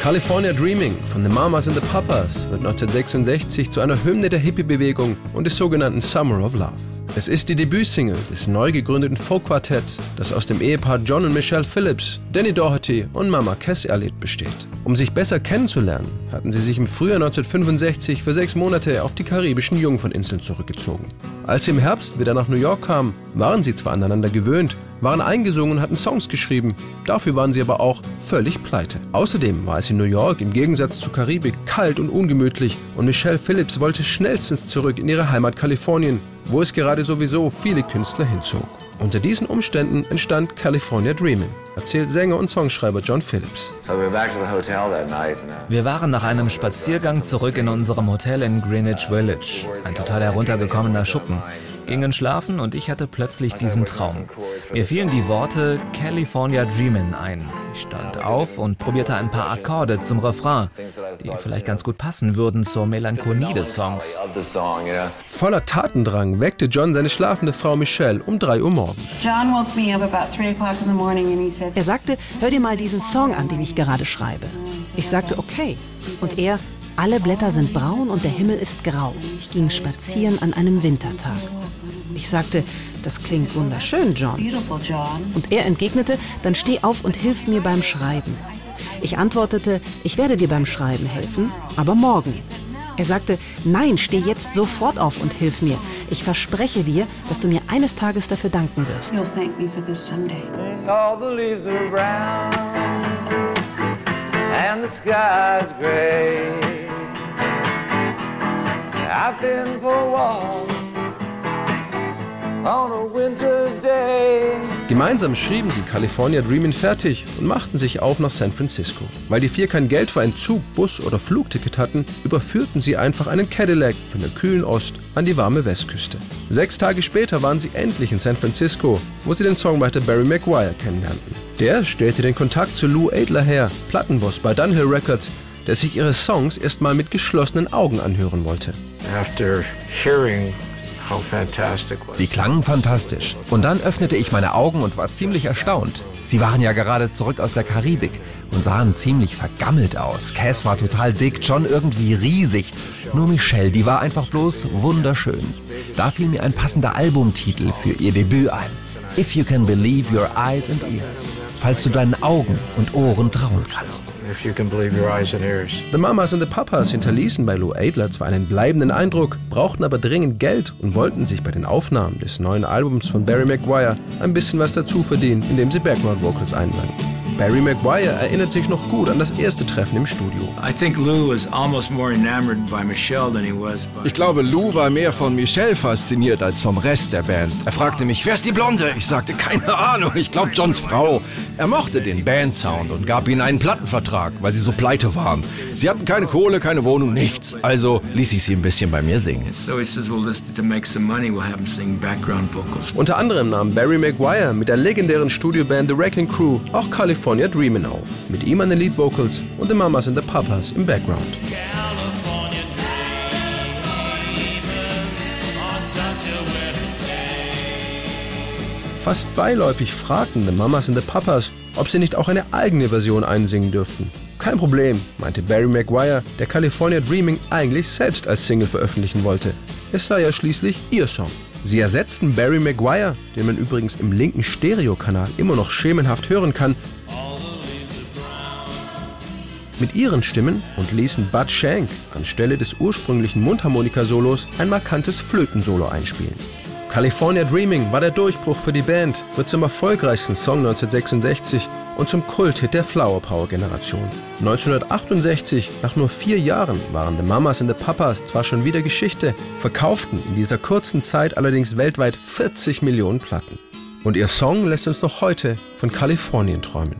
California Dreaming von The Mamas and the Papas wird 1966 zu einer Hymne der Hippie-Bewegung und des sogenannten Summer of Love. Es ist die Debütsingle des neu gegründeten Folk-Quartetts, das aus dem Ehepaar John und Michelle Phillips, Danny Doherty und Mama Cass Elliott besteht. Um sich besser kennenzulernen, hatten sie sich im Frühjahr 1965 für sechs Monate auf die karibischen Jungferninseln zurückgezogen. Als sie im Herbst wieder nach New York kamen, waren sie zwar aneinander gewöhnt, waren eingesungen und hatten Songs geschrieben, dafür waren sie aber auch völlig pleite. Außerdem war es in New York im Gegensatz zur Karibik kalt und ungemütlich und Michelle Phillips wollte schnellstens zurück in ihre Heimat Kalifornien, wo es gerade sowieso viele Künstler hinzog. Unter diesen Umständen entstand California Dreamin', erzählt Sänger und Songschreiber John Phillips. Uh, Wir waren nach einem Spaziergang zurück in unserem Hotel in Greenwich Village. Ein total heruntergekommener Schuppen gingen schlafen und ich hatte plötzlich diesen Traum. Mir fielen die Worte California Dreamin' ein. Ich stand auf und probierte ein paar Akkorde zum Refrain, die vielleicht ganz gut passen würden zur Melancholie des Songs. Voller Tatendrang weckte John seine schlafende Frau Michelle um 3 Uhr morgens. Er sagte, hör dir mal diesen Song an, den ich gerade schreibe. Ich sagte, okay. Und er, alle Blätter sind braun und der Himmel ist grau. Ich ging spazieren an einem Wintertag. Ich sagte, das klingt wunderschön, John. Und er entgegnete, dann steh auf und hilf mir beim Schreiben. Ich antwortete, ich werde dir beim Schreiben helfen, aber morgen. Er sagte, nein, steh jetzt sofort auf und hilf mir. Ich verspreche dir, dass du mir eines Tages dafür danken wirst. All the leaves are brown and the sky's gray. I've been for a walk on a winter's day. Gemeinsam schrieben sie California Dreamin' fertig und machten sich auf nach San Francisco. Weil die vier kein Geld für einen Zug, Bus oder Flugticket hatten, überführten sie einfach einen Cadillac von der kühlen Ost an die warme Westküste. Sechs Tage später waren sie endlich in San Francisco, wo sie den Songwriter Barry Maguire kennenlernten. Der stellte den Kontakt zu Lou Adler her, Plattenboss bei Dunhill Records, der sich ihre Songs erstmal mit geschlossenen Augen anhören wollte. Sie klangen fantastisch. Und dann öffnete ich meine Augen und war ziemlich erstaunt. Sie waren ja gerade zurück aus der Karibik und sahen ziemlich vergammelt aus. Cass war total dick, John irgendwie riesig. Nur Michelle, die war einfach bloß wunderschön. Da fiel mir ein passender Albumtitel für ihr Debüt ein. If you can believe your eyes and ears. Falls du deinen Augen und Ohren trauen kannst. if you can believe your eyes and ears. The Mamas and the Papas hinterließen bei Lou Adler zwar einen bleibenden Eindruck, brauchten aber dringend Geld und wollten sich bei den Aufnahmen des neuen Albums von Barry Maguire ein bisschen was dazu verdienen, indem sie Background Vocals einsangen. Barry Maguire erinnert sich noch gut an das erste Treffen im Studio. Ich glaube, Lou war mehr von Michelle fasziniert als vom Rest der Band. Er fragte mich, wer ist die Blonde? Ich sagte, keine Ahnung, ich glaube Johns Frau. Er mochte den Bandsound und gab ihnen einen Plattenvertrag, weil sie so pleite waren. Sie hatten keine Kohle, keine Wohnung, nichts. Also ließ ich sie ein bisschen bei mir singen. Unter anderem nahm Barry Maguire mit der legendären Studioband The Wrecking Crew auch California Dreamin' auf. Mit ihm an den Lead Vocals und The Mamas and the Papas im Background. Fast beiläufig fragten The Mamas and the Papas, ob sie nicht auch eine eigene Version einsingen dürften. Kein Problem, meinte Barry Maguire, der California Dreaming eigentlich selbst als Single veröffentlichen wollte. Es sei ja schließlich ihr Song. Sie ersetzten Barry Maguire, den man übrigens im linken Stereokanal immer noch schemenhaft hören kann, mit ihren Stimmen und ließen Bud Shank anstelle des ursprünglichen Mundharmonika-Solos ein markantes Flötensolo einspielen. California Dreaming war der Durchbruch für die Band, wird zum erfolgreichsten Song 1966 und zum Kulthit der Flower Power Generation. 1968, nach nur vier Jahren, waren The Mamas and the Papas zwar schon wieder Geschichte, verkauften in dieser kurzen Zeit allerdings weltweit 40 Millionen Platten. Und ihr Song lässt uns noch heute von Kalifornien träumen.